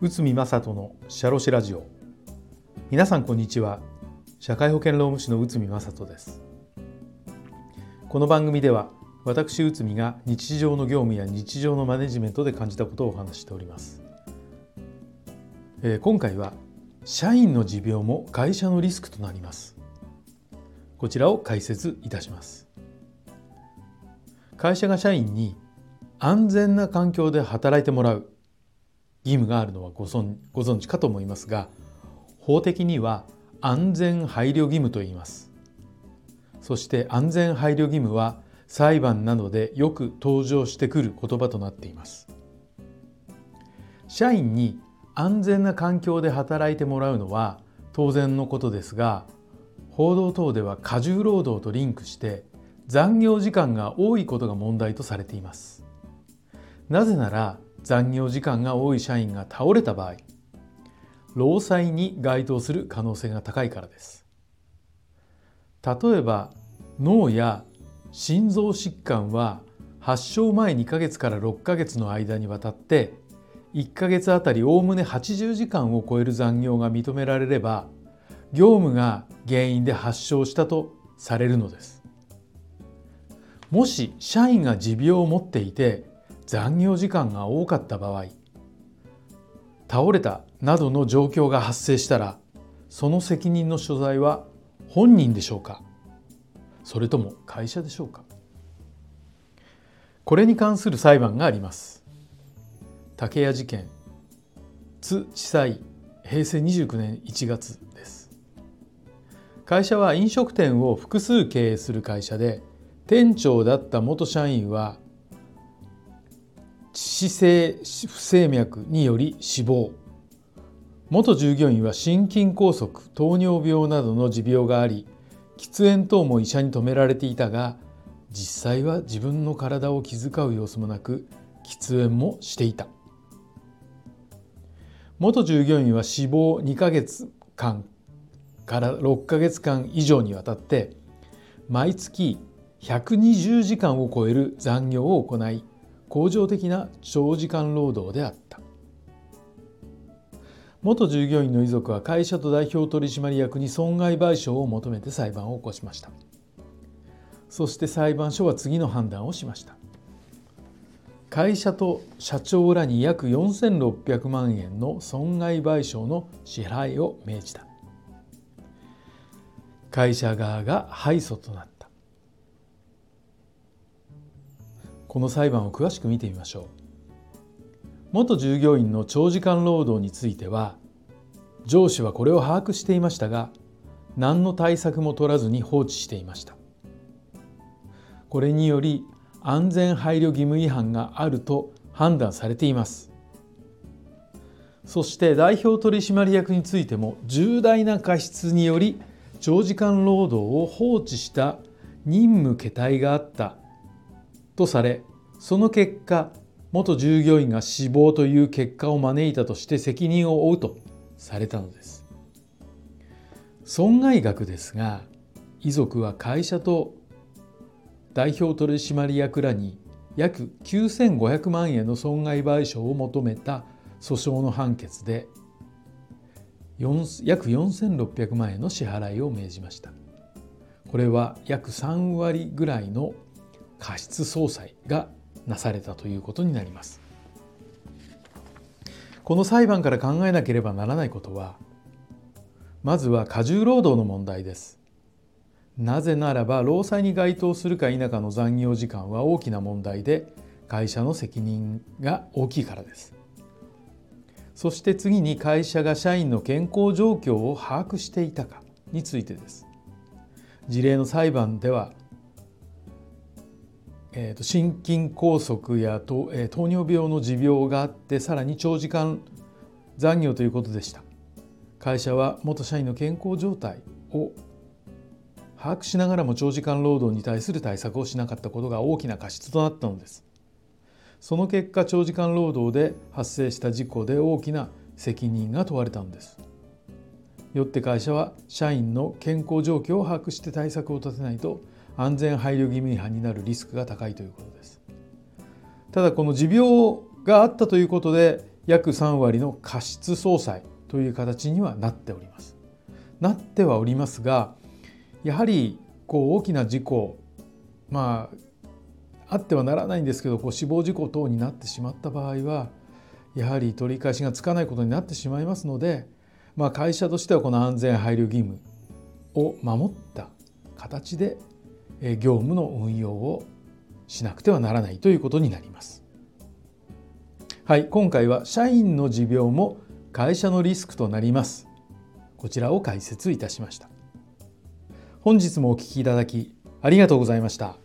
内海正人のシャロシラジオ。皆さんこんにちは。社会保険労務士の内海正人です。この番組では私内海が日常の業務や日常のマネジメントで感じたことをお話しております、えー、今回は社員の持病も会社のリスクとなります。こちらを解説いたします。会社が社員に安全な環境で働いてもらう。義務があるのはご存ご存知かと思いますが法的には安全配慮義務と言います。そして安全配慮義務は裁判などでよく登場してくる言葉となっています。社員に安全な環境で働いてもらうのは当然のことですが報道等では過重労働とリンクして残業時間が多いことが問題とされています。なぜなら残業時間が多い社員が倒れた場合労災に該当する可能性が高いからです。例えば脳や心臓疾患は発症前2ヶ月から6ヶ月の間にわたって1ヶ月あたりおおむね80時間を超える残業が認められれば業務が原因で発症したとされるのです。もし社員が持病を持っていて残業時間が多かった場合倒れたなどの状況が発生したらその責任の所在は本人でしょうか？それとも会社でしょうか？これに関する裁判があります。竹谷事件津地裁平成29年1月です。会社は飲食店を複数経営する会社で店長だった元社員は致死性不整脈により死亡。元従業員は心筋梗塞糖尿病などの持病があり喫煙等も医者に止められていたが実際は自分の体を気遣う様子もなく喫煙もしていた。元従業員は死亡2ヶ月間から6ヶ月間以上にわたって毎月120時間を超える残業を行い恒常的な長時間労働であった。元従業員の遺族は会社と代表取締役に損害賠償を求めて裁判を起こしました。そして裁判所は次の判断をしました。会社と社長らに約4600万円の損害賠償の支払いを命じた。会社側が敗訴となった。この裁判を詳しく見てみましょう。元従業員の長時間労働については上司はこれを把握していましたが何の対策も取らずに放置していました。これにより安全配慮義務違反があると判断されています。そして代表取締役についても重大な過失により長時間労働を放置した任務形態があった。とされその結果元従業員が死亡という結果を招いたとして責任を負うとされたのです。損害額ですが遺族は会社と代表取締役らに約9500万円の損害賠償を求めた訴訟の判決で約4600万円の支払いを命じました。これは約3割ぐらいの過失相殺がなされたということになります。この裁判から考えなければならないことはまずは過重労働の問題です。なぜならば労災に該当するか否かの残業時間は大きな問題で会社の責任が大きいからです。そして次に会社が社員の健康状況を把握していたかについてです。事例の裁判ではえー、と心筋梗塞や糖,、えー、糖尿病の持病があってさらに長時間残業ということでした。会社は元社員の健康状態を把握しながらも長時間労働に対する対策をしなかったことが大きな過失となったのです。その結果長時間労働で発生した事故で大きな責任が問われたのです。よって会社は社員の健康状況を把握して対策を立てないと安全配慮義務違反になるリスクが高いということです。ただこの持病があったということで約3割の過失相殺という形にはなっております。なってはおりますがやはりこう大きな事故まああってはならないんですけどこう死亡事故等になってしまった場合はやはり取り返しがつかないことになってしまいますので、まあ、会社としてはこの安全配慮義務を守った形で業務の運用をしなくてはならないということになります。はい、今回は社員の持病も会社のリスクとなります。こちらを解説いたしました。本日もお聴きいただきありがとうございました。